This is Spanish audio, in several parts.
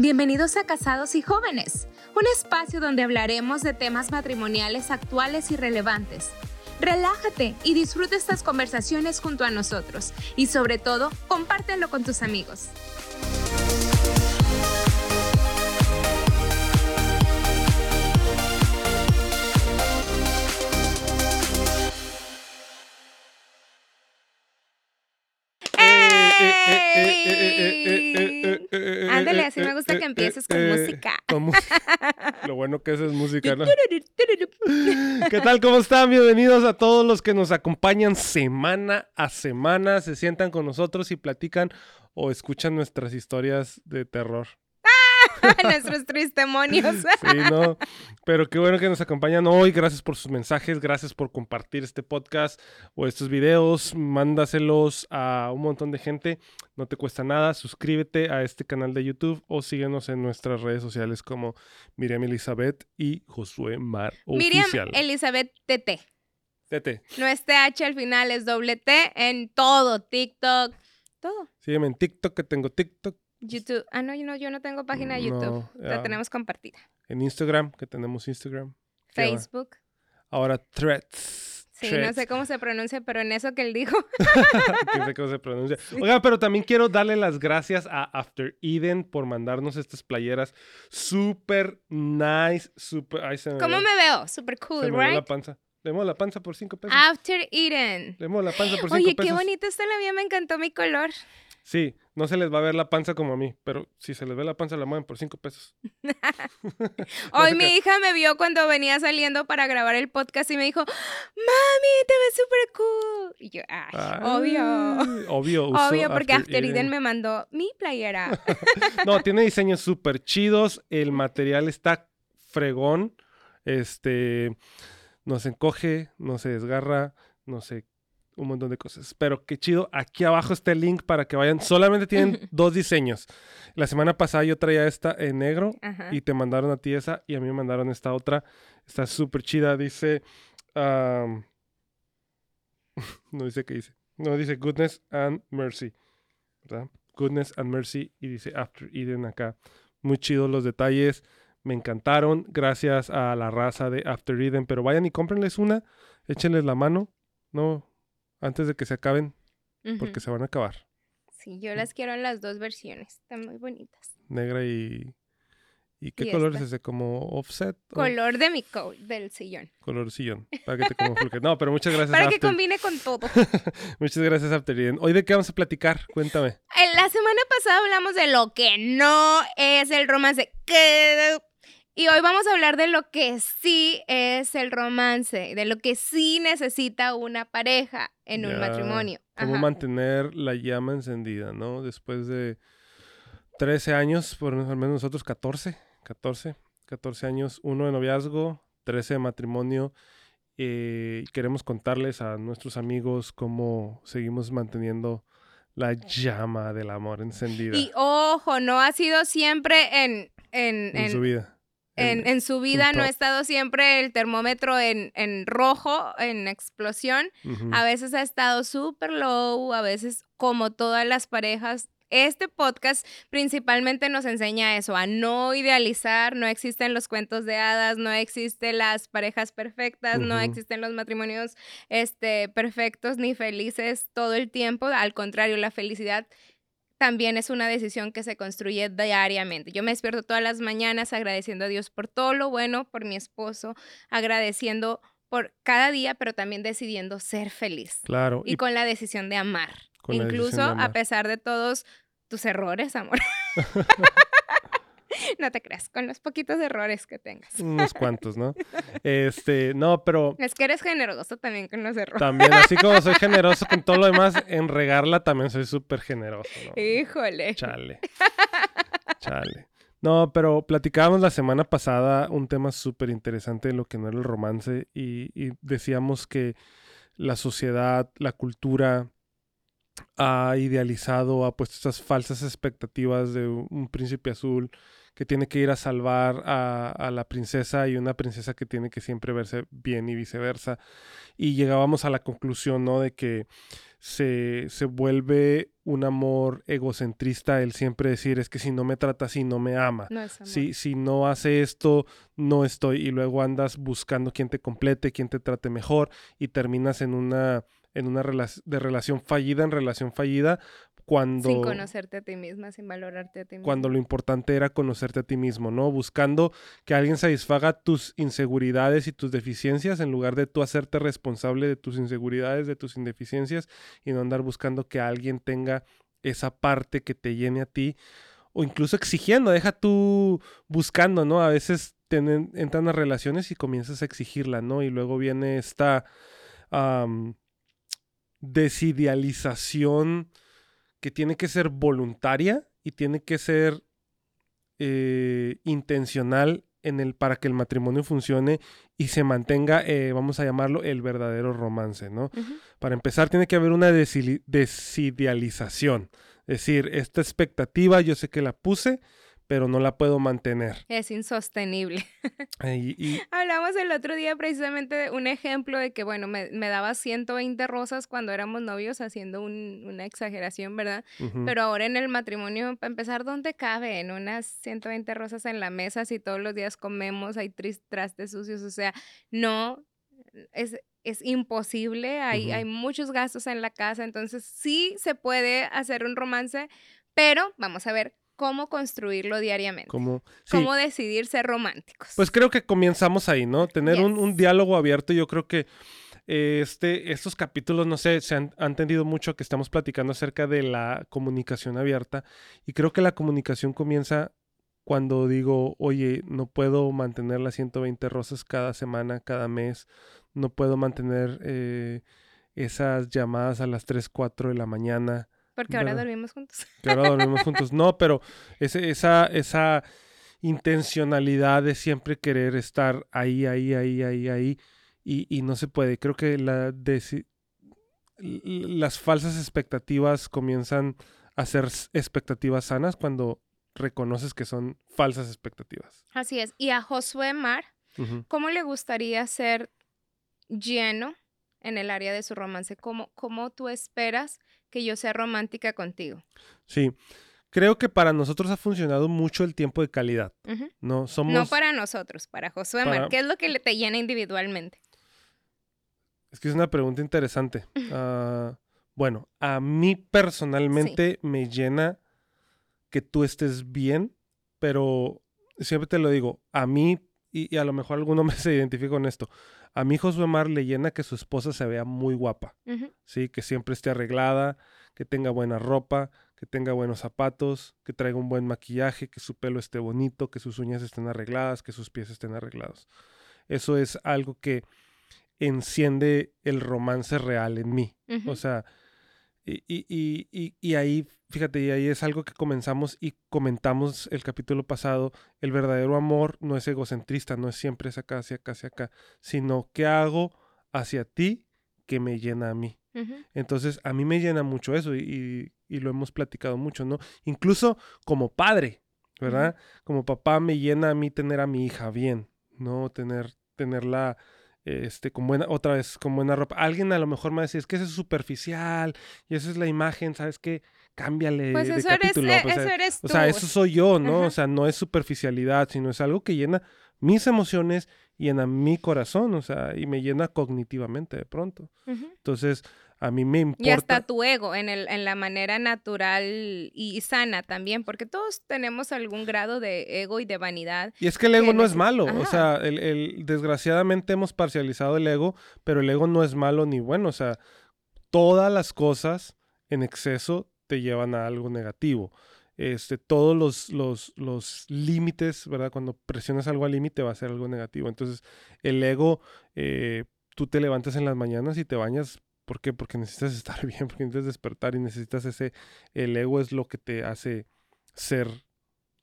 Bienvenidos a Casados y Jóvenes, un espacio donde hablaremos de temas matrimoniales actuales y relevantes. Relájate y disfruta estas conversaciones junto a nosotros y sobre todo, compártelo con tus amigos. Con música. Lo bueno que eso es música, ¿no? ¿Qué tal? ¿Cómo están? Bienvenidos a todos los que nos acompañan semana a semana, se sientan con nosotros y platican o escuchan nuestras historias de terror. Nuestros tristemonios. sí, no. Pero qué bueno que nos acompañan hoy. Gracias por sus mensajes. Gracias por compartir este podcast o estos videos. Mándaselos a un montón de gente. No te cuesta nada. Suscríbete a este canal de YouTube o síguenos en nuestras redes sociales como Miriam Elizabeth y Josué Mar Miriam Elizabeth TT. TT. No es TH al final, es doble T en todo. TikTok, todo. Sígueme en TikTok, que tengo TikTok. YouTube. Ah, no, yo no, tengo página de YouTube. la tenemos compartida. En Instagram, que tenemos Instagram. Facebook. Ahora Threads. Sí, no sé cómo se pronuncia, pero en eso que él dijo. no sé cómo se pronuncia. Oiga, pero también quiero darle las gracias a After Eden por mandarnos estas playeras súper nice, súper... ¿Cómo me veo? Súper cool, se me right? la panza. Le la panza por cinco pesos. After Eden. Le la panza por cinco Oye, pesos. Oye, qué bonito está la mía, me encantó mi color. Sí, no se les va a ver la panza como a mí, pero si se les ve la panza la mueven por cinco pesos. Hoy mi hija me vio cuando venía saliendo para grabar el podcast y me dijo, mami, te ves súper cool. Y yo, ay, obvio. Obvio, Obvio, porque After, Eden me mandó mi playera. no, tiene diseños súper chidos, el material está fregón, este, no se encoge, no se desgarra, no se un montón de cosas. Pero qué chido. Aquí abajo está el link para que vayan. Solamente tienen dos diseños. La semana pasada yo traía esta en negro y te mandaron a ti esa y a mí me mandaron esta otra. Está súper chida. Dice... no dice qué dice. No, dice Goodness and Mercy. ¿Verdad? Goodness and Mercy y dice After Eden acá. Muy chidos los detalles. Me encantaron. Gracias a la raza de After Eden. Pero vayan y cómprenles una. Échenles la mano. No, antes de que se acaben, porque se van a acabar. Sí, yo las quiero en las dos versiones, están muy bonitas. Negra y... ¿Y qué color es ese? ¿Como offset? Color de mi del sillón. Color sillón. Para que te No, pero muchas gracias. Para que combine con todo. muchas gracias, Afteriden. ¿Hoy de qué vamos a platicar? Cuéntame. La semana pasada hablamos de lo que no es el romance. Que y hoy vamos a hablar de lo que sí es el romance, de lo que sí necesita una pareja en un matrimonio. Cómo mantener la llama encendida, ¿no? Después de 13 años, por al menos nosotros 14, 14, 14 años, uno de noviazgo, 13 de matrimonio. Eh, queremos contarles a nuestros amigos cómo seguimos manteniendo la llama del amor encendida. Y ojo, no ha sido siempre en, en, en su vida en, su vida no ha estado siempre el termómetro en, rojo, en explosión. A veces ha estado súper low, a veces como todas las parejas. Este podcast principalmente nos enseña eso, a no idealizar, no existen los cuentos de hadas, no existen las parejas perfectas, no existen los matrimonios este, perfectos ni felices todo el tiempo, al contrario, la felicidad también es una decisión que se construye diariamente. Yo me despierto todas las mañanas agradeciendo a Dios por todo lo bueno, por mi esposo, agradeciendo por cada día, pero también decidiendo ser feliz. Claro. Y, con la decisión de amar. Incluso a pesar de todos tus errores, amor. no te creas, con los poquitos errores que tengas. Unos cuantos, ¿no? Este, no, pero... Es que eres generoso también con los errores. También, así como soy generoso con todo lo demás, en regarla también soy súper generoso, ¿no? Híjole. Chale. Chale. No, pero platicábamos la semana pasada un tema súper interesante de lo que no era el romance y, y decíamos que la sociedad, la cultura, ha idealizado, ha puesto estas falsas expectativas de un príncipe azul que tiene que ir a salvar a, la princesa y una princesa que tiene que siempre verse bien y viceversa. Y llegábamos a la conclusión, ¿no? De que se, se vuelve un amor egocentrista el siempre decir es que si no me trata así no me ama. No es amor. Si, si no hace esto, no estoy. Y luego andas buscando quien te complete, quien te trate mejor y terminas en una, en una rela- de relación fallida en relación fallida cuando... Sin conocerte a ti misma, sin valorarte a ti misma. cuando lo importante era conocerte a ti mismo, ¿no? Buscando que alguien satisfaga tus inseguridades y tus deficiencias en lugar de tú hacerte responsable de tus inseguridades, de tus indeficiencias y no andar buscando que alguien tenga esa parte que te llene a ti o incluso exigiendo, deja tú buscando, ¿no? A veces entran a relaciones y comienzas a exigirla, ¿no? Y luego viene esta desidealización que tiene que ser voluntaria y tiene que ser eh, intencional en el, para que el matrimonio funcione y se mantenga, eh, vamos a llamarlo, el verdadero romance, ¿no? Para empezar, tiene que haber una desidealización. Es decir, esta expectativa yo sé que la puse, pero no la puedo mantener. Es insostenible. Y, y- Hablamos el otro día precisamente de un ejemplo de que, bueno, me, me daba 120 rosas cuando éramos novios, haciendo un- una exageración, ¿verdad? Pero ahora en el matrimonio, para empezar, ¿dónde cabe en unas 120 rosas en la mesa si todos los días comemos, hay trastes sucios? O sea, no, es, es imposible, hay, hay muchos gastos en la casa, entonces sí se puede hacer un romance, pero vamos a ver cómo construirlo diariamente. como, sí, Cómo decidir ser románticos. Pues creo que comenzamos ahí, ¿no? Tener un, diálogo abierto. Yo creo que eh, este, estos capítulos, no sé, se han, han tendido mucho que estamos platicando acerca de la comunicación abierta. Y creo que la comunicación comienza cuando digo, oye, no puedo mantener las 120 rosas cada semana, cada mes. No puedo mantener eh, esas llamadas a las 3, 4 de la mañana Porque ahora ¿verdad? dormimos juntos. que ahora dormimos juntos. No, pero ese- esa, esa intencionalidad de siempre querer estar ahí, ahí, ahí, ahí, ahí, y, y no se puede. Creo que la las falsas expectativas comienzan a ser expectativas sanas cuando reconoces que son falsas expectativas. Así es. Y a Josué Mar. ¿cómo le gustaría ser lleno en el área de su romance? ¿Cómo, cómo tú esperas que yo sea romántica contigo? Sí, creo que para nosotros ha funcionado mucho el tiempo de calidad. ¿no? Somos... No para nosotros, para Josué Mar. Para- ¿Qué es lo que le te llena individualmente? Es que es una pregunta interesante. Ah, bueno, a mí personalmente me llena que tú estés bien, pero siempre te lo digo, a mí, y, y a lo mejor alguno me se identifica con esto, a mí Josué Mar le llena que su esposa se vea muy guapa. ¿sí? Que siempre esté arreglada, que tenga buena ropa, que tenga buenos zapatos, que traiga un buen maquillaje, que su pelo esté bonito, que sus uñas estén arregladas, que sus pies estén arreglados. Eso es algo que enciende el romance real en mí. O sea, y, y, y, y- ahí, fíjate, y ahí es algo que comenzamos y comentamos el capítulo pasado, el verdadero amor no es egocentrista, no es siempre es acá, hacia acá, hacia acá, sino qué hago hacia ti que me llena a mí. Entonces, a mí me llena mucho eso y lo hemos platicado mucho, ¿no? Incluso como padre, ¿verdad? Como papá me llena a mí tener a mi hija bien, ¿no? Tener, tenerla, este, con buena, otra vez, con buena ropa. Alguien a lo mejor me va a decir, es que eso es superficial y esa es la imagen, ¿sabes qué? Cámbiale Pues de eso eres, capítulo. eh, pues, eso eh, eres tú. o sea, eso soy yo, ¿no? Ajá. O sea, no es superficialidad, sino es algo que llena mis emociones, llena mi corazón, o sea, y me llena cognitivamente de pronto. Entonces, a mí me importa. Y hasta tu ego en, el, en la manera natural y sana también, porque todos tenemos algún grado de ego y de vanidad. Y es que el ego que no es malo, o sea, el, el- desgraciadamente hemos parcializado el ego, pero el ego no es malo ni bueno, o sea, todas las cosas en exceso te llevan a algo negativo. Este, todos los, los, los límites, ¿verdad? Cuando presionas algo al límite va a ser algo negativo. Entonces, el ego, eh, tú te levantas en las mañanas y te bañas. ¿Por qué? Porque necesitas estar bien, porque necesitas despertar y necesitas ese... El ego es lo que te hace ser...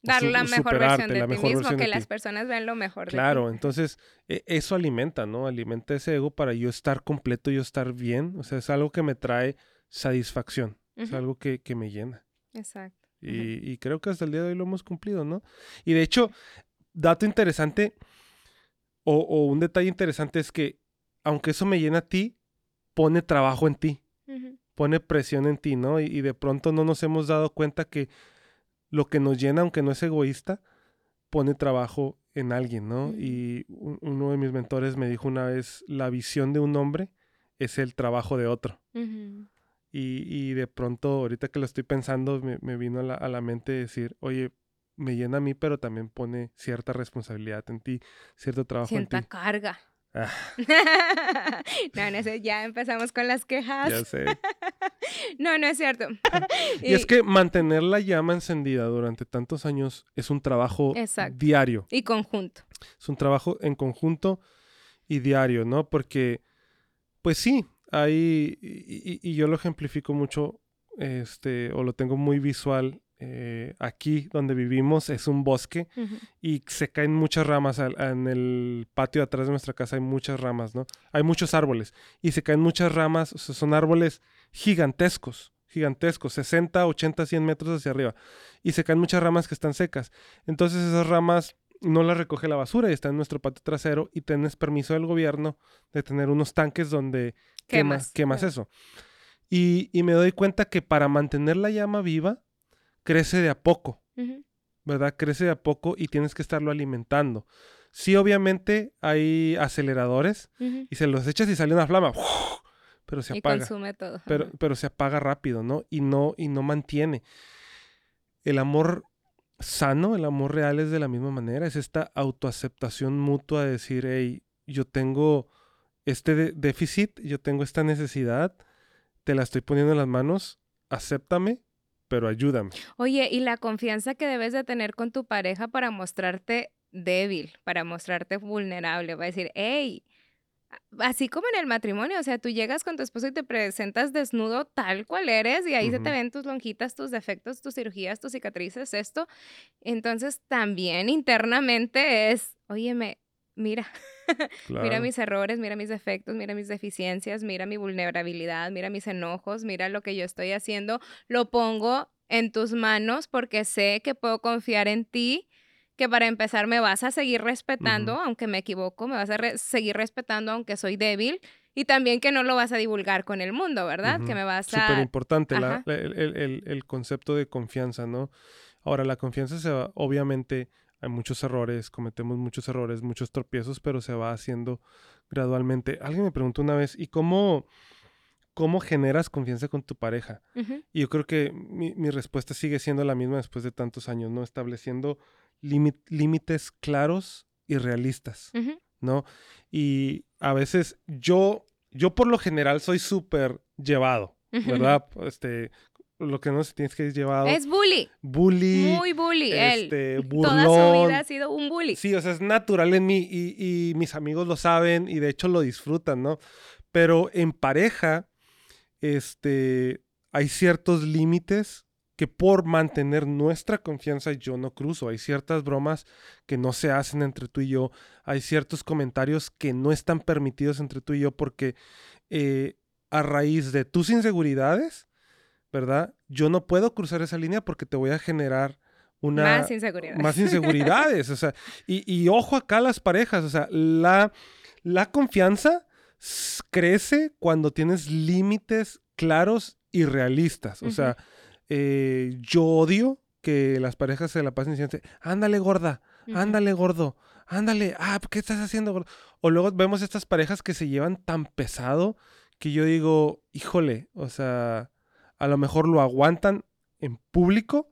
Dar la mejor versión de ti mismo, que las personas vean lo mejor Claro, de ti. entonces e- eso alimenta, ¿no? Alimenta ese ego para yo estar completo, yo estar bien. O sea, es algo que me trae satisfacción, es algo que, que me llena. Exacto. Y, y creo que hasta el día de hoy lo hemos cumplido, ¿no? Y de hecho, dato interesante o, o un detalle interesante es que aunque eso me llena a ti, pone trabajo en ti. Pone presión en ti, ¿no? Y, de pronto no nos hemos dado cuenta que lo que nos llena, aunque no es egoísta, pone trabajo en alguien, ¿no? Y uno de mis mentores me dijo una vez, la visión de un hombre es el trabajo de otro. y, de pronto, ahorita que lo estoy pensando, me, vino a la, a la, mente decir, oye, me llena a mí, pero también pone cierta responsabilidad en ti, cierto trabajo en ti. carga. Ah. no, no sé, ya empezamos con las quejas. Ya sé. no, no es cierto. y, es que mantener la llama encendida durante tantos años es un trabajo diario. Y conjunto. Es un trabajo en conjunto y diario, ¿no? Porque, pues sí, hay, y, y yo lo ejemplifico mucho, este, o lo tengo muy visual eh, aquí donde vivimos es un bosque y se caen muchas ramas. en el patio atrás de nuestra casa hay muchas ramas, ¿no? Hay muchos árboles y se caen muchas ramas, o sea, son árboles gigantescos, gigantescos, 60, 80, 100 metros hacia arriba. Y se caen muchas ramas que están secas. Entonces esas ramas no las recoge la basura y están en nuestro patio trasero y tienes permiso del gobierno de tener unos tanques donde quemas, quemas, eso. Y, y me doy cuenta que para mantener la llama viva, crece de a poco, ¿verdad? Crece de a poco y tienes que estarlo alimentando. Sí, obviamente hay aceleradores y se los echas y sale una flama, pero se apaga. Y consume todo. Pero, pero se apaga rápido, ¿no? Y no, y no mantiene. El amor sano, el amor real es de la misma manera, es esta autoaceptación mutua de decir, hey, yo tengo este déficit, yo tengo esta necesidad, te la estoy poniendo en las manos, acéptame pero ayúdame. Oye, y la confianza que debes de tener con tu pareja para mostrarte débil, para mostrarte vulnerable, va a decir, hey, así como en el matrimonio, o sea, tú llegas con tu esposo y te presentas desnudo tal cual eres y ahí se te ven tus lonjitas, tus defectos, tus cirugías, tus cicatrices, esto. Entonces también internamente es, óyeme, mira, mira mis errores, mira mis defectos, mira mis deficiencias, mira mi vulnerabilidad, mira mis enojos, mira lo que yo estoy haciendo, lo pongo en tus manos porque sé que puedo confiar en ti, que para empezar me vas a seguir respetando, aunque me equivoco, me vas a seguir respetando aunque soy débil. Y también que no lo vas a divulgar con el mundo, ¿verdad? Que me vas a... Súper importante el, el, concepto de confianza, ¿no? Ahora, la confianza se va, obviamente, hay muchos errores, cometemos muchos errores, muchos tropiezos, pero se va haciendo gradualmente. Alguien me preguntó una vez, ¿y cómo, cómo generas confianza con tu pareja? Y yo creo que mi, respuesta sigue siendo la misma después de tantos años, ¿no? Estableciendo límites claros y realistas, ¿no? Y a veces yo, yo por lo general soy súper llevado, ¿verdad? Este, lo que no se tienes que llevar. Es bully. Bully. Muy bully. Este, Él. Toda su vida ha sido un bully. Sí, o sea, es natural en mí y, mis amigos lo saben y de hecho lo disfrutan, ¿no? Pero en pareja, este, hay ciertos límites que por mantener nuestra confianza yo no cruzo. Hay ciertas bromas que no se hacen entre tú y yo. Hay ciertos comentarios que no están permitidos entre tú y yo porque eh, a raíz de tus inseguridades, ¿verdad? Yo no puedo cruzar esa línea porque te voy a generar una... Más inseguridades. Más inseguridades, o sea, y, ojo acá las parejas, o sea, la, la confianza crece cuando tienes límites claros y realistas, o sea, eh, yo odio que las parejas se la pasen diciendo, ándale gorda, ándale gordo, ándale, ah, ¿qué estás haciendo gordo? O luego vemos estas parejas que se llevan tan pesado que yo digo, híjole, o sea, a lo mejor lo aguantan en público,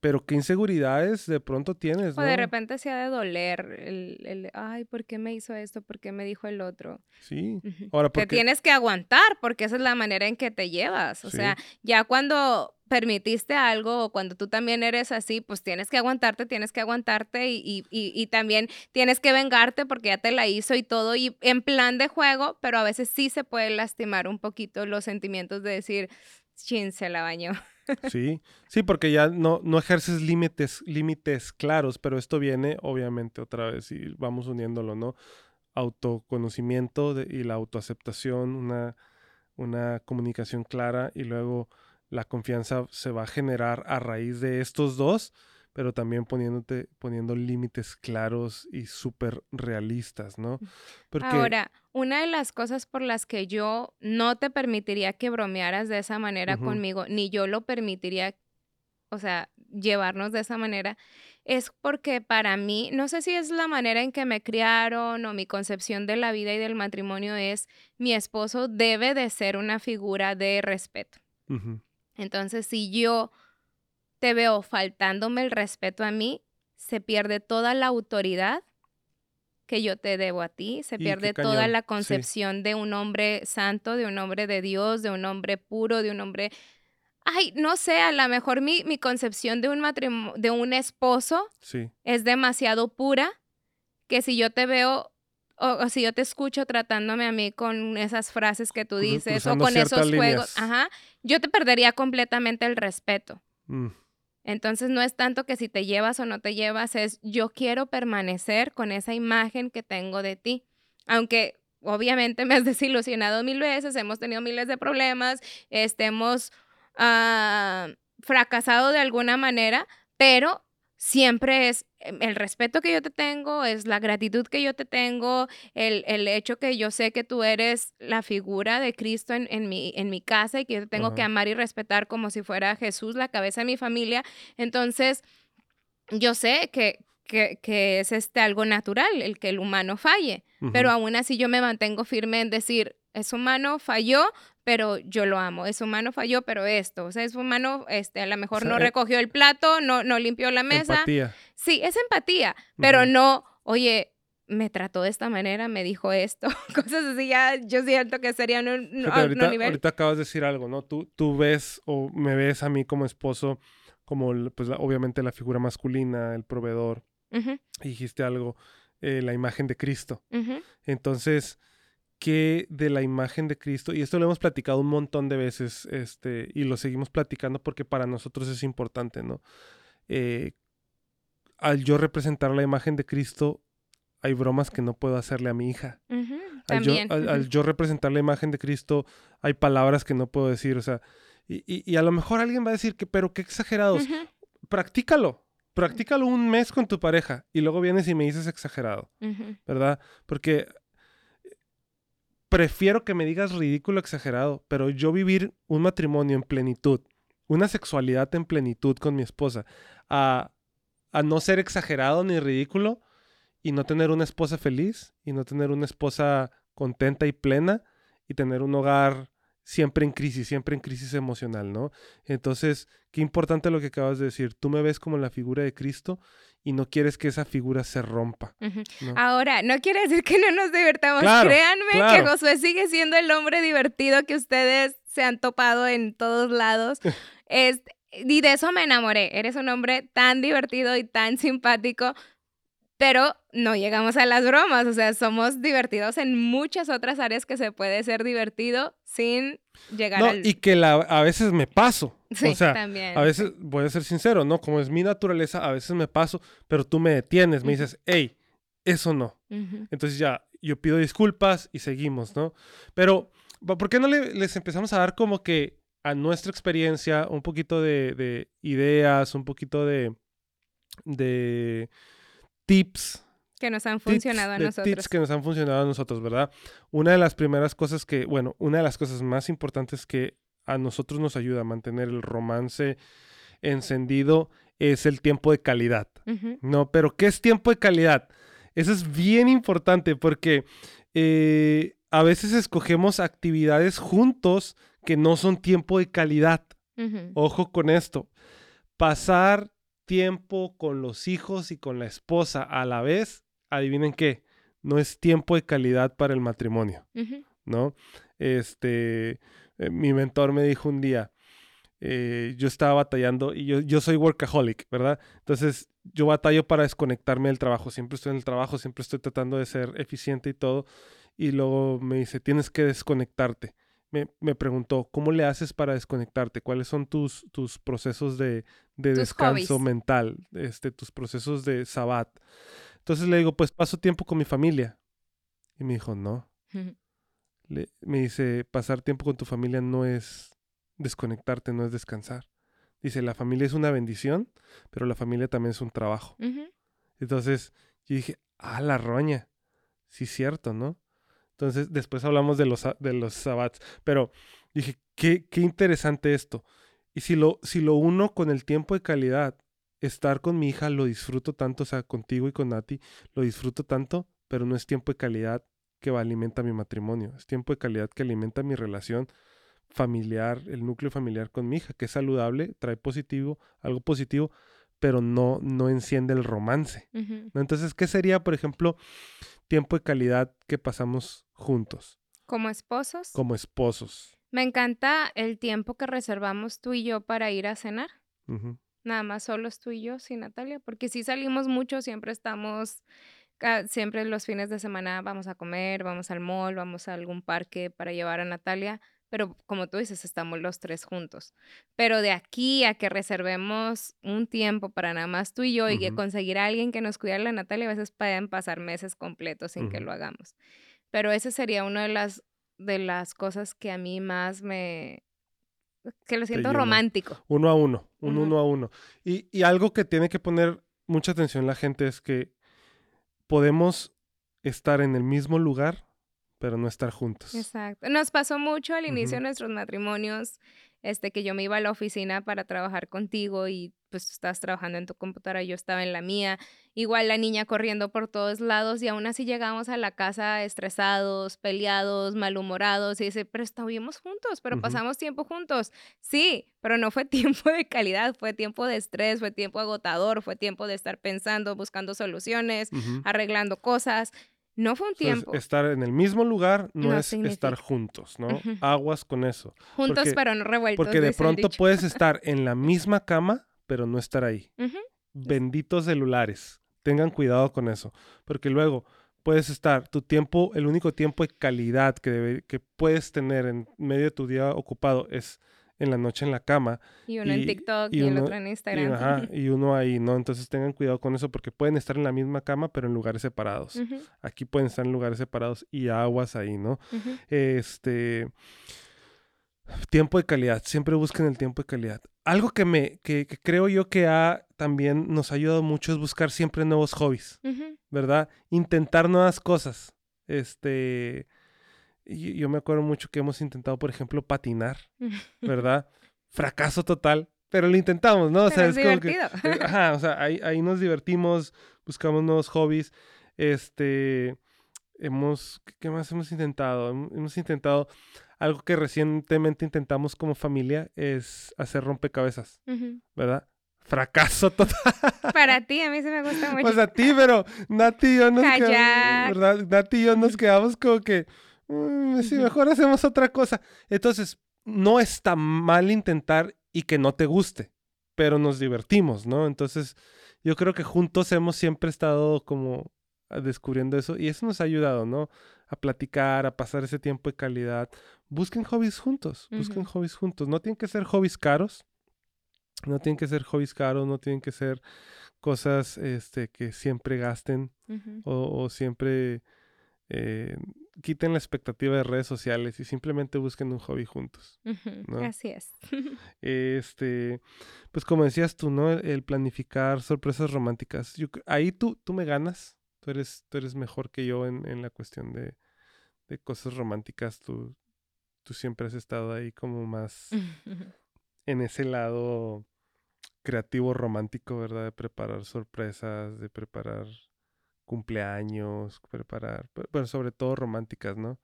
pero qué inseguridades de pronto tienes. O de repente se ha de doler el, ay, ¿por qué me hizo esto? ¿Por qué me dijo el otro? Sí. Ahora, porque... Te tienes que aguantar, porque esa es la manera en que te llevas. O sea, ya cuando permitiste algo o cuando tú también eres así, pues tienes que aguantarte, tienes que aguantarte y, y, y, también tienes que vengarte porque ya te la hizo y todo y en plan de juego, pero a veces sí se puede lastimar un poquito los sentimientos de decir, chin, se la bañó. Sí, sí, porque ya no, no ejerces límites, límites claros, pero esto viene obviamente otra vez y vamos uniéndolo, ¿no? Autoconocimiento y la autoaceptación, una, una comunicación clara y luego la confianza se va a generar a raíz de estos dos, pero también poniéndote, poniendo límites claros y súper realistas, ¿no? Porque... Ahora, una de las cosas por las que yo no te permitiría que bromearas de esa manera conmigo, ni yo lo permitiría, o sea, llevarnos de esa manera, es porque para mí, no sé si es la manera en que me criaron o mi concepción de la vida y del matrimonio es, mi esposo debe de ser una figura de respeto. Entonces, si yo te veo faltándome el respeto a mí, se pierde toda la autoridad que yo te debo a ti, se pierde toda la concepción de un hombre santo, de un hombre de Dios, de un hombre puro, de un hombre ay, no sé, a lo mejor mi, mi concepción de un matrimonio, de un esposo es demasiado pura, que si yo te veo o, si yo te escucho tratándome a mí con esas frases que tú dices o con esos juegos, ajá, yo te perdería completamente el respeto. Mm. Entonces no es tanto que si te llevas o no te llevas, es yo quiero permanecer con esa imagen que tengo de ti. Aunque obviamente me has desilusionado mil veces, hemos tenido miles de problemas, estemos Ah, fracasado de alguna manera, pero siempre es el respeto que yo te tengo, es la gratitud que yo te tengo, el, el hecho que yo sé que tú eres la figura de Cristo en, en, mi, en mi casa y que yo te tengo que amar y respetar como si fuera Jesús, la cabeza de mi familia. Entonces, yo sé que, que, que es este algo natural, el que el humano falle, pero aún así yo me mantengo firme en decir, es humano, falló, pero yo lo amo. Es humano, falló, pero esto. O sea, es humano, este, a lo mejor no eh recogió el plato, no, no limpió la mesa. Empatía. Sí, es empatía, pero no, oye, me trató de esta manera, me dijo esto, cosas así, ya yo siento que serían un, ahorita, nivel. Ahorita acabas de decir algo, ¿no? Tú, tú ves o me ves a mí como esposo, como pues obviamente la figura masculina, el proveedor. Dijiste algo, eh, la imagen de Cristo. Entonces, que de la imagen de Cristo, y esto lo hemos platicado un montón de veces, este, y lo seguimos platicando porque para nosotros es importante, ¿no? Eh, al yo representar la imagen de Cristo, hay bromas que no puedo hacerle a mi hija. al, yo, al, yo, representar la imagen de Cristo, hay palabras que no puedo decir, o sea, y, y, a lo mejor alguien va a decir que, pero qué exagerados. Practícalo, practícalo un mes con tu pareja y luego vienes y me dices exagerado, ¿verdad? Porque prefiero que me digas ridículo exagerado, pero yo vivir un matrimonio en plenitud, una sexualidad en plenitud con mi esposa, a, a no ser exagerado ni ridículo y no tener una esposa feliz y no tener una esposa contenta y plena y tener un hogar siempre en crisis, siempre en crisis emocional, ¿no? Entonces, qué importante lo que acabas de decir. Tú me ves como la figura de Cristo y no quieres que esa figura se rompa. Ahora, no quiere decir que no nos divertamos. Créanme que Josué sigue siendo el hombre divertido que ustedes se han topado en todos lados. es, y de eso me enamoré. Eres un hombre tan divertido y tan simpático pero no llegamos a las bromas, o sea, somos divertidos en muchas otras áreas que se puede ser divertido sin llegar no, al... Y que la, a veces me paso. Sí, o sea, también. A veces, voy a ser sincero, ¿no? Como es mi naturaleza, a veces me paso, pero tú me detienes, me dices, hey, eso no. Entonces ya, yo pido disculpas y seguimos, ¿no? Pero, ¿por qué no les empezamos a dar como que a nuestra experiencia un poquito de, de ideas, un poquito de... de tips. Que nos han funcionado a nosotros. Tips que nos han funcionado a nosotros, ¿verdad? Una de las primeras cosas que, bueno, una de las cosas más importantes que a nosotros nos ayuda a mantener el romance encendido es el tiempo de calidad. No, pero ¿qué es tiempo de calidad? Eso es bien importante porque eh, a veces escogemos actividades juntos que no son tiempo de calidad. Ojo con esto. Pasar tiempo con los hijos y con la esposa a la vez, adivinen qué, no es tiempo de calidad para el matrimonio, ¿no? Este, eh, mi mentor me dijo un día, eh, yo estaba batallando y yo, yo soy workaholic, ¿verdad? Entonces yo batallo para desconectarme del trabajo, siempre estoy en el trabajo, siempre estoy tratando de ser eficiente y todo, y luego me dice, tienes que desconectarte me, preguntó, ¿cómo le haces para desconectarte? ¿Cuáles son tus, tus procesos de, descanso mental? Este, tus procesos de sabbat. Entonces le digo, pues paso tiempo con mi familia. Y me dijo, no. me dice, pasar tiempo con tu familia no es desconectarte, no es descansar. dice, la familia es una bendición, pero la familia también es un trabajo. Entonces, yo dije, ah, la roña. Sí, cierto, ¿no? Entonces, después hablamos de los, de los sabbats. Pero dije, qué, qué interesante esto. Y si lo, si lo uno con el tiempo de calidad, estar con mi hija lo disfruto tanto, o sea, contigo y con Nati, lo disfruto tanto, pero no es tiempo de calidad que alimenta mi matrimonio, es tiempo de calidad que alimenta mi relación familiar, el núcleo familiar con mi hija, que es saludable, trae positivo, algo positivo, pero no, no enciende el romance. Entonces, ¿qué sería, por ejemplo, tiempo de calidad que pasamos juntos? Como esposos. Como esposos. Me encanta el tiempo que reservamos tú y yo para ir a cenar. Nada más solos tú y yo, sin Natalia, porque si salimos mucho, siempre estamos siempre los fines de semana vamos a comer, vamos al mall, vamos a algún parque para llevar a Natalia, pero como tú dices, estamos los tres juntos. Pero de aquí a que reservemos un tiempo para nada más tú y yo y que conseguir a alguien que nos cuide a la Natalia, a veces pueden pasar meses completos sin que lo hagamos. Pero esa sería una de las, de las cosas que a mí más me, que lo siento romántico. Uno a uno, un uno a uno. Y, y, algo que tiene que poner mucha atención la gente es que podemos estar en el mismo lugar, pero no estar juntos. Exacto. Nos pasó mucho al inicio de nuestros matrimonios, este, que yo me iba a la oficina para trabajar contigo y pues tú estabas trabajando en tu computadora, yo estaba en la mía, igual la niña corriendo por todos lados y aún así llegamos a la casa estresados, peleados, malhumorados y dice, pero estuvimos juntos, pero pasamos tiempo juntos. Sí, pero no fue tiempo de calidad, fue tiempo de estrés, fue tiempo agotador, fue tiempo de estar pensando, buscando soluciones, arreglando cosas. No fue un tiempo. estar en el mismo lugar no, es estar juntos, ¿no? Aguas con eso. Juntos pero no revueltos. Porque de pronto puedes estar en la misma cama, pero no estar ahí. Benditos celulares. Tengan cuidado con eso. Porque luego puedes estar, tu tiempo, el único tiempo de calidad que, debe, que puedes tener en medio de tu día ocupado es en la noche en la cama. Y uno en TikTok y, el otro en Instagram. Y, uno ahí, ¿no? Entonces tengan cuidado con eso porque pueden estar en la misma cama, pero en lugares separados. Aquí pueden estar en lugares separados y aguas ahí, ¿no? Este. Tiempo de calidad, siempre busquen el tiempo de calidad. Algo que me, que, creo yo que ha también nos ha ayudado mucho es buscar siempre nuevos hobbies, ¿verdad? Intentar nuevas cosas. Este, yo me acuerdo mucho que hemos intentado, por ejemplo, patinar, ¿verdad? Fracaso total, pero lo intentamos, ¿no? O sea, es, como que. Eh, ajá, o sea, ahí, ahí nos divertimos, buscamos nuevos hobbies. Este. Hemos. ¿Qué más hemos intentado? Hemos intentado. Algo que recientemente intentamos como familia es hacer rompecabezas, ¿verdad? Fracaso total. Para ti, a mí se me gusta mucho. Pues a ti, pero Nati y yo nos quedamos, ¿verdad? Nati y yo nos quedamos como que Mm, sí, mejor hacemos otra cosa. Entonces, no está mal intentar y que no te guste, pero nos divertimos, ¿no? Entonces, yo creo que juntos hemos siempre estado como ah, descubriendo eso y eso nos ha ayudado, ¿no? A platicar, a pasar ese tiempo de calidad. Busquen hobbies juntos, busquen hobbies juntos. No tienen que ser hobbies caros, no tienen que ser hobbies caros, no tienen que ser cosas este, que siempre gasten o, siempre eh, quiten la expectativa de redes sociales y simplemente busquen un hobby juntos. Así es. este, pues como decías tú, ¿no? El planificar sorpresas románticas. ahí tú, tú me ganas. Tú eres, tú eres mejor que yo en, la cuestión de, de, cosas románticas. Tú, tú siempre has estado ahí como más en ese lado creativo romántico, ¿verdad? De preparar sorpresas, de preparar cumpleaños, preparar, pero sobre todo románticas, ¿no?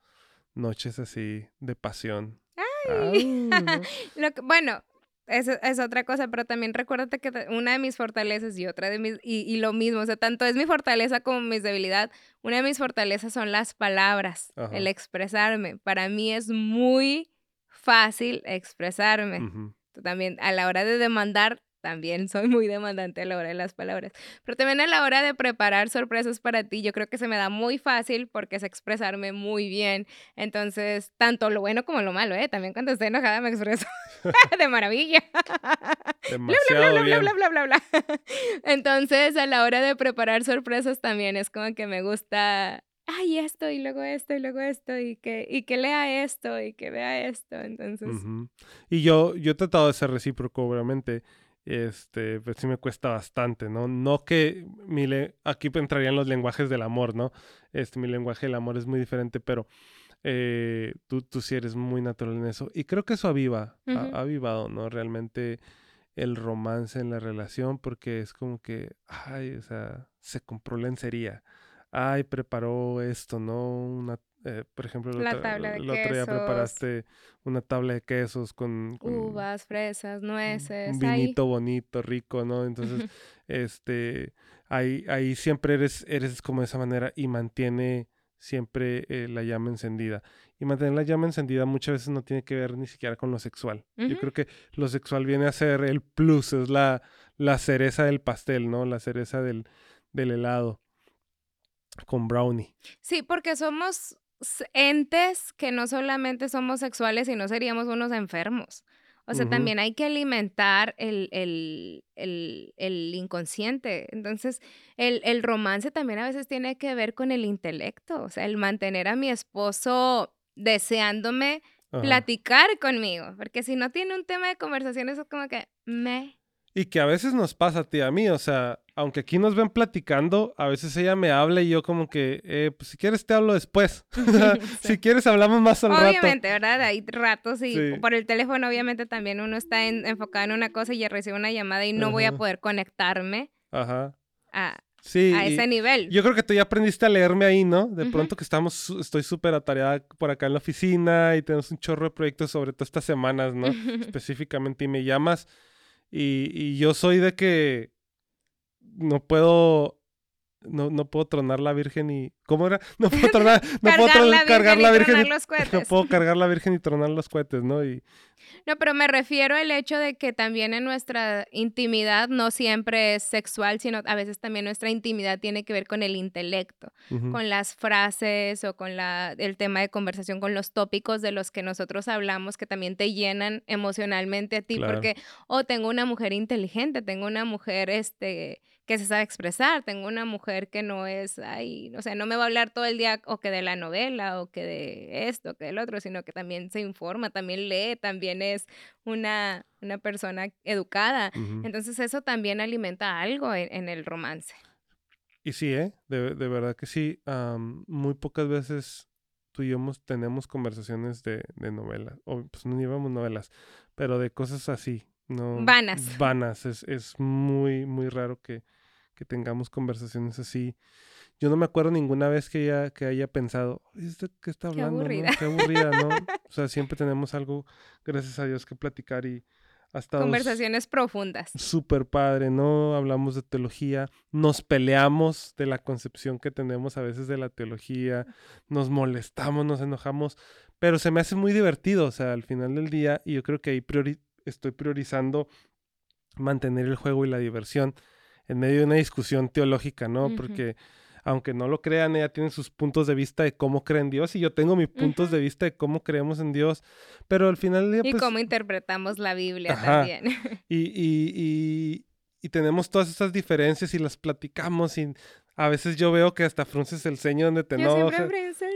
Noches así de pasión. Ay. bueno, es, es otra cosa, pero también recuérdate que una de mis fortalezas y otra de mis, y, lo mismo, o sea, tanto es mi fortaleza como mi debilidad, una de mis fortalezas son las palabras, el expresarme. Para mí es muy fácil expresarme. También a la hora de demandar, también soy muy demandante a la hora de las palabras, pero también a la hora de preparar sorpresas para ti, yo creo que se me da muy fácil porque es expresarme muy bien. Entonces, tanto lo bueno como lo malo, ¿eh? También cuando estoy enojada me expreso de maravilla. Demasiado bla, bla, bla, bla, bla, bla, Entonces, a la hora de preparar sorpresas también es como que me gusta ay, esto, y luego esto, y luego esto, y que, y que lea esto, y que vea esto. Entonces. Y yo, yo he tratado de ser recíproco, obviamente. Este, pues sí me cuesta bastante, ¿no? No que mi le aquí entrarían los lenguajes del amor, ¿no? Este, mi lenguaje del amor es muy diferente, pero eh, tú, tú sí eres muy natural en eso. Y creo que eso aviva, ha, avivado, ¿no? Realmente el romance en la relación, porque es como que, ay, o sea, se compró lencería. Ay, preparó esto, ¿no? Una, eh, por ejemplo, la el, tabla de día preparaste una tabla de quesos con, uvas, fresas, nueces, un vinito bonito, rico, ¿no? Entonces, este, ahí, ahí siempre eres, eres como de esa manera y mantiene siempre eh, la llama encendida. Y mantener la llama encendida muchas veces no tiene que ver ni siquiera con lo sexual. Yo creo que lo sexual viene a ser el plus, es la, la cereza del pastel, ¿no? La cereza del, del helado con brownie. Sí, porque somos entes que no solamente somos sexuales, sino seríamos unos enfermos. O sea, también hay que alimentar el, el, el, el inconsciente. Entonces, el, romance también a veces tiene que ver con el intelecto. O sea, el mantener a mi esposo deseándome platicar conmigo. Porque si no tiene un tema de conversación, eso es como que me y que a veces nos pasa a ti a mí, o sea, aunque aquí nos ven platicando, a veces ella me habla y yo como que, eh, pues si quieres te hablo después. Si quieres hablamos más al rato. Obviamente, ¿verdad? Hay ratos y por el teléfono obviamente también uno está enfocado en una cosa y recibe una llamada y no voy a poder conectarme Ajá. a, sí, a ese nivel. Yo creo que tú ya aprendiste a leerme ahí, ¿no? De pronto que estamos, estoy súper atareada por acá en la oficina y tenemos un chorro de proyectos sobre todas estas semanas, ¿no? Específicamente y me llamas y, y yo soy de que no puedo no, no puedo tronar la Virgen y. ¿Cómo era? No puedo tronar, no puedo cargar la Virgen. Y, los cohetes. No puedo cargar la Virgen y tronar los cohetes, ¿no? Y... No, pero me refiero al hecho de que también en nuestra intimidad no siempre es sexual, sino a veces también nuestra intimidad tiene que ver con el intelecto, con las frases o con la, el tema de conversación, con los tópicos de los que nosotros hablamos que también te llenan emocionalmente a ti, porque, oh, tengo una mujer inteligente, tengo una mujer, este que se sabe expresar. Tengo una mujer que no es, ay, o sea, no me va a hablar todo el día o que de la novela o que de esto, que del otro, sino que también se informa, también lee, también es una, una persona educada. Entonces eso también alimenta algo en, el romance. Y sí, ¿eh? De, de verdad que sí. muy pocas veces tú y yo tenemos conversaciones de, de novelas, o pues no llevamos novelas, pero de cosas así, no vanas. Vanas, es, es muy, muy raro que, que tengamos conversaciones así. Yo no me acuerdo ninguna vez que ella que haya pensado, ¿qué está hablando? Qué aburrida. ¿no? Qué aburrida, ¿no? O sea, siempre tenemos algo, gracias a Dios, que platicar y hasta Conversaciones profundas. Súper padre, ¿no? Hablamos de teología, nos peleamos de la concepción que tenemos a veces de la teología, nos molestamos, nos enojamos, pero se me hace muy divertido, o sea, al final del día, y yo creo que ahí estoy priorizando mantener el juego y la diversión en medio de una discusión teológica, ¿no? Porque aunque no lo crean, ella tiene sus puntos de vista de cómo cree en Dios y yo tengo mis puntos de vista de cómo creemos en Dios, pero al final del día... Y pues cómo interpretamos la Biblia también. Y, y, y, y, tenemos todas esas diferencias y las platicamos y a veces yo veo que hasta frunces el ceño donde te enojas.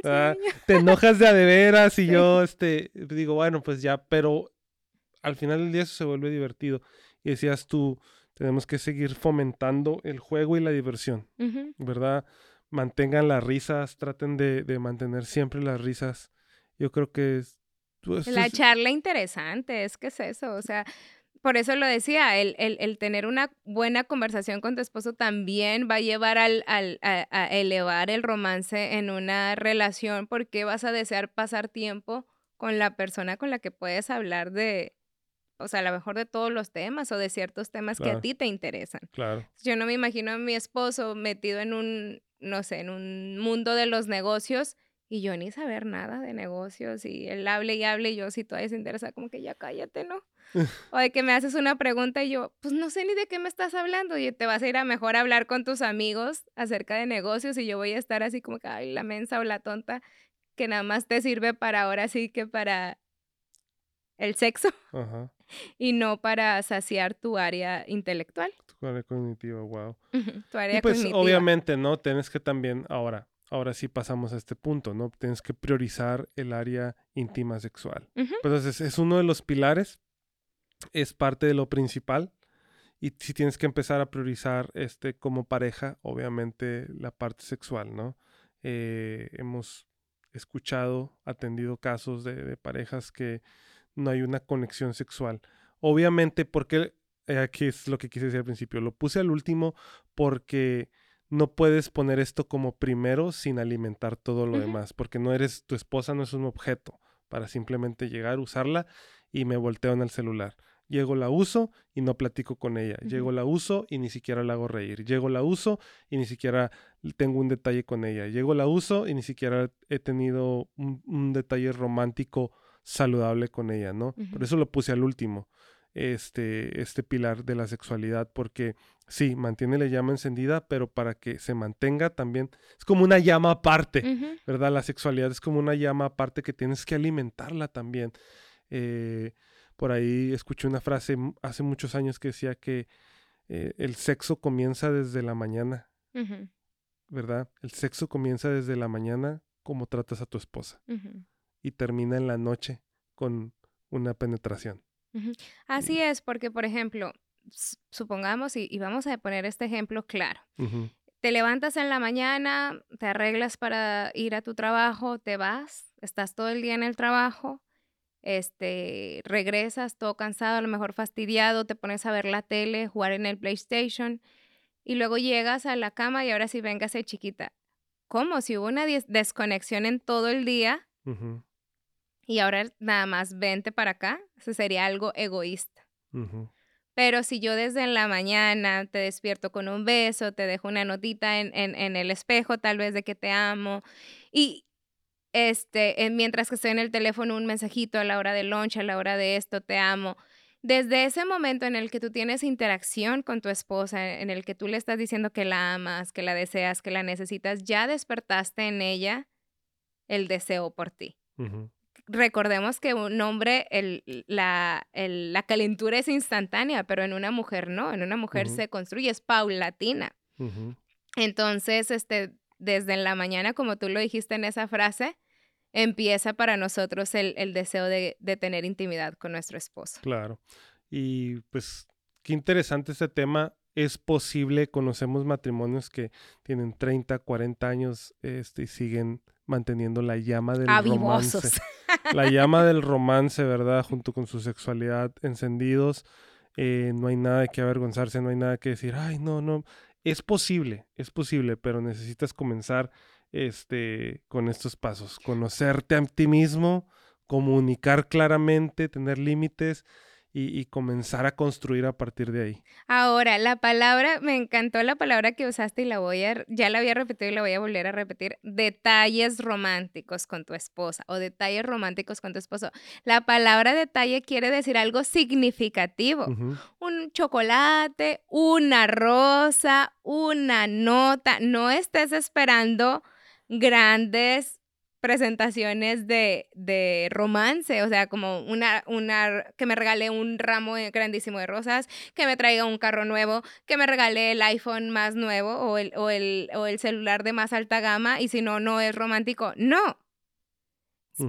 Te enojas de a de veras y yo este, digo, bueno, pues ya, pero al final del día eso se vuelve divertido. Y decías tú, tenemos que seguir fomentando el juego y la diversión, ¿verdad? Mantengan las risas, traten de, mantener siempre las risas. Yo creo que es... Pues, la charla interesante, es que es eso, o sea, por eso lo decía, el, el, tener una buena conversación con tu esposo también va a llevar al, al, a, elevar el romance en una relación porque vas a desear pasar tiempo con la persona con la que puedes hablar de, o sea, a lo mejor de todos los temas o de ciertos temas que a ti te interesan. Claro. Yo no me imagino a mi esposo metido en un, no sé, en un mundo de los negocios y yo ni saber nada de negocios y él hable y hable y yo si todavía se interesa como que ya cállate, ¿no? o de que me haces una pregunta y yo, pues no sé ni de qué me estás hablando y te vas a ir a mejor hablar con tus amigos acerca de negocios y yo voy a estar así como que, ay, la mensa o la tonta que nada más te sirve para ahora sí que para el sexo. Ajá y no para saciar tu área intelectual. Tu área cognitiva, wow. tu área y pues obviamente, ¿no? Tienes que también ahora, ahora sí pasamos a este punto, ¿no? Tienes que priorizar el área íntima sexual. Entonces, es uno de los pilares, es parte de lo principal. Y si tienes que empezar a priorizar este como pareja, obviamente la parte sexual, ¿no? Eh, hemos escuchado, atendido casos de, parejas que no hay una conexión sexual. Obviamente, porque eh, aquí es lo que quise decir al principio, lo puse al último porque no puedes poner esto como primero sin alimentar todo lo demás, porque no eres, tu esposa no es un objeto para simplemente llegar, usarla y me volteo en el celular. Llego, la uso y no platico con ella. Llego, la uso y ni siquiera la hago reír. Llego, la uso y ni siquiera tengo un detalle con ella. Llego, la uso y ni siquiera he tenido un, detalle romántico saludable con ella, ¿no? Por eso lo puse al último este, este pilar de la sexualidad, porque sí, mantiene la llama encendida, pero para que se mantenga también, es como una llama aparte, ¿verdad? La sexualidad es como una llama aparte que tienes que alimentarla también. Eh, por ahí escuché una frase hace muchos años que decía que eh, el sexo comienza desde la mañana, ¿verdad? El sexo comienza desde la mañana como tratas a tu esposa y termina en la noche con una penetración. Así es, porque por ejemplo, supongamos, y, vamos a poner este ejemplo claro. Te levantas en la mañana, te arreglas para ir a tu trabajo, te vas, estás todo el día en el trabajo, este, regresas todo cansado, a lo mejor fastidiado, te pones a ver la tele, jugar en el PlayStation, y luego llegas a la cama y ahora sí ser chiquita. ¿Cómo? Si hubo una desconexión en todo el día, y ahora nada más vente para acá, eso sería algo egoísta. Pero si yo desde la mañana te despierto con un beso, te dejo una notita en, en, el espejo tal vez de que te amo y este, mientras que estoy en el teléfono un mensajito a la hora de lunch, a la hora de esto, te amo. Desde ese momento en el que tú tienes interacción con tu esposa, en el que tú le estás diciendo que la amas, que la deseas, que la necesitas, ya despertaste en ella el deseo por ti recordemos que un hombre, el, la, la, calentura es instantánea, pero en una mujer no, en una mujer se construye, es paulatina. Entonces, este, desde la mañana, como tú lo dijiste en esa frase, empieza para nosotros el, el deseo de, de, tener intimidad con nuestro esposo. Claro. Y pues, qué interesante este tema. Es posible, conocemos matrimonios que tienen 30, 40 años este, y siguen manteniendo la llama del romance. La llama del romance, ¿verdad? Junto con su sexualidad encendidos. Eh, no hay nada de que avergonzarse, no hay nada que decir, ay, no, no. Es posible, es posible, pero necesitas comenzar este, con estos pasos. Conocerte a ti mismo, comunicar claramente, tener límites y, comenzar a construir a partir de ahí. Ahora, la palabra, me encantó la palabra que usaste y la voy a, ya la había repetido y la voy a volver a repetir, detalles románticos con tu esposa o detalles románticos con tu esposo. La palabra detalle quiere decir algo significativo. Un chocolate, una rosa, una nota. No estés esperando grandes presentaciones de, de, romance, o sea, como una, una, que me regale un ramo grandísimo de rosas, que me traiga un carro nuevo, que me regale el iPhone más nuevo o el, o el, o el celular de más alta gama, y si no, no es romántico. No.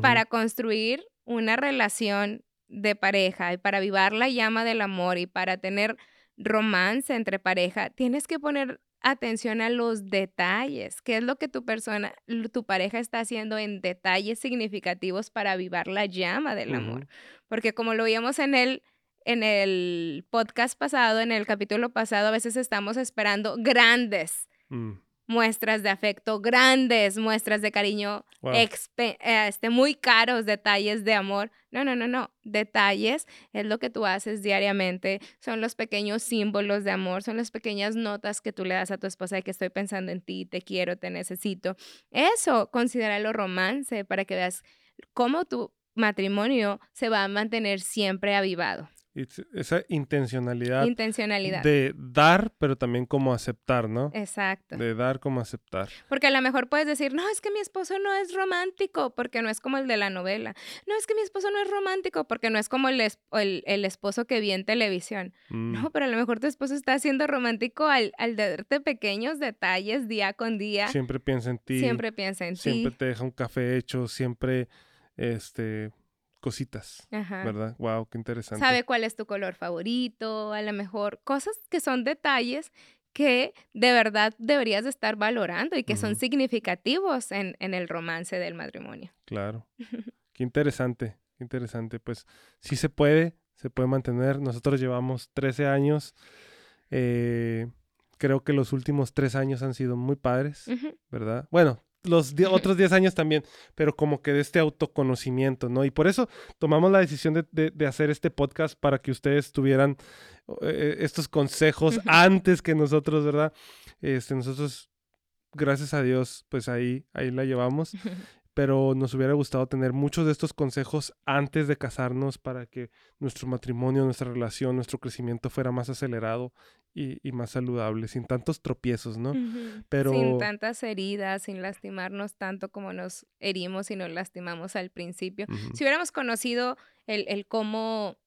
Para construir una relación de pareja y para avivar la llama del amor y para tener romance entre pareja, tienes que poner atención a los detalles. ¿Qué es lo que tu persona, tu pareja está haciendo en detalles significativos para avivar la llama del amor? Porque como lo vimos en el, en el podcast pasado, en el capítulo pasado, a veces estamos esperando grandes. Mm muestras de afecto grandes, muestras de cariño este, muy caros, detalles de amor. No, no, no, no. Detalles es lo que tú haces diariamente. Son los pequeños símbolos de amor, son las pequeñas notas que tú le das a tu esposa de que estoy pensando en ti, te quiero, te necesito. Eso, considéralo romance para que veas cómo tu matrimonio se va a mantener siempre avivado. Esa intencionalidad. Intencionalidad. De dar, pero también como aceptar, ¿no? Exacto. De dar como aceptar. Porque a lo mejor puedes decir, no, es que mi esposo no es romántico, porque no es como el de la novela. No, es que mi esposo no es romántico, porque no es como el, el, esposo que vi en televisión. No, mm. pero a lo mejor tu esposo está siendo romántico al, al darte pequeños detalles día con día. Siempre piensa en ti. Siempre piensa en ti. Siempre te deja un café hecho, siempre, este cositas, ¿verdad? Wow, qué interesante. Sabe cuál es tu color favorito, a lo mejor cosas que son detalles que de verdad deberías de estar valorando y que son significativos en, en, el romance del matrimonio. Claro. qué interesante, qué interesante. Pues sí se puede, se puede mantener. Nosotros llevamos 13 años. Eh, creo que los últimos tres años han sido muy padres, ¿verdad? Bueno, los otros 10 años también, pero como que de este autoconocimiento, ¿no? Y por eso tomamos la decisión de, hacer este podcast para que ustedes tuvieran eh, estos consejos antes que nosotros, ¿verdad? Este, nosotros, gracias a Dios, pues ahí, ahí la llevamos pero nos hubiera gustado tener muchos de estos consejos antes de casarnos para que nuestro matrimonio, nuestra relación, nuestro crecimiento fuera más acelerado y, más saludable, sin tantos tropiezos, ¿no? Pero... Sin tantas heridas, sin lastimarnos tanto como nos herimos y nos lastimamos al principio. Si hubiéramos conocido el, el cómo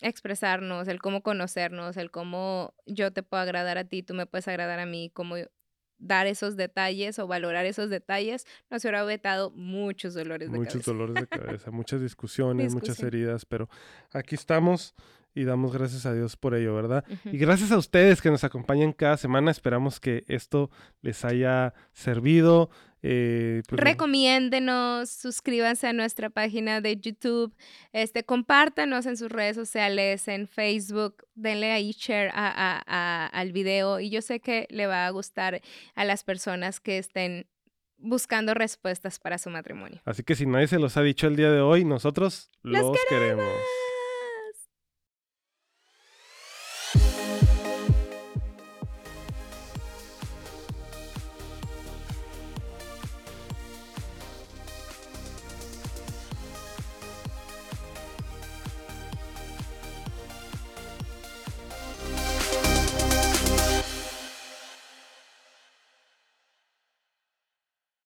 expresarnos, el cómo conocernos, el cómo yo te puedo agradar a ti, tú me puedes agradar a mí, cómo dar esos detalles o valorar esos detalles, nos hubiera vetado muchos dolores de cabeza. Muchos dolores de cabeza, muchas discusiones, muchas heridas, pero aquí estamos y damos gracias a Dios por ello, ¿verdad? Y gracias a ustedes que nos acompañan cada semana. Esperamos que esto les haya servido. Eh, pues, Recomiéndenos, suscríbanse a nuestra página de YouTube, este, compártanos en sus redes sociales, en Facebook, denle ahí share al video y yo sé que le va a gustar a las personas que estén buscando respuestas para su matrimonio. Así que si nadie se los ha dicho el día de hoy, nosotros los, queremos.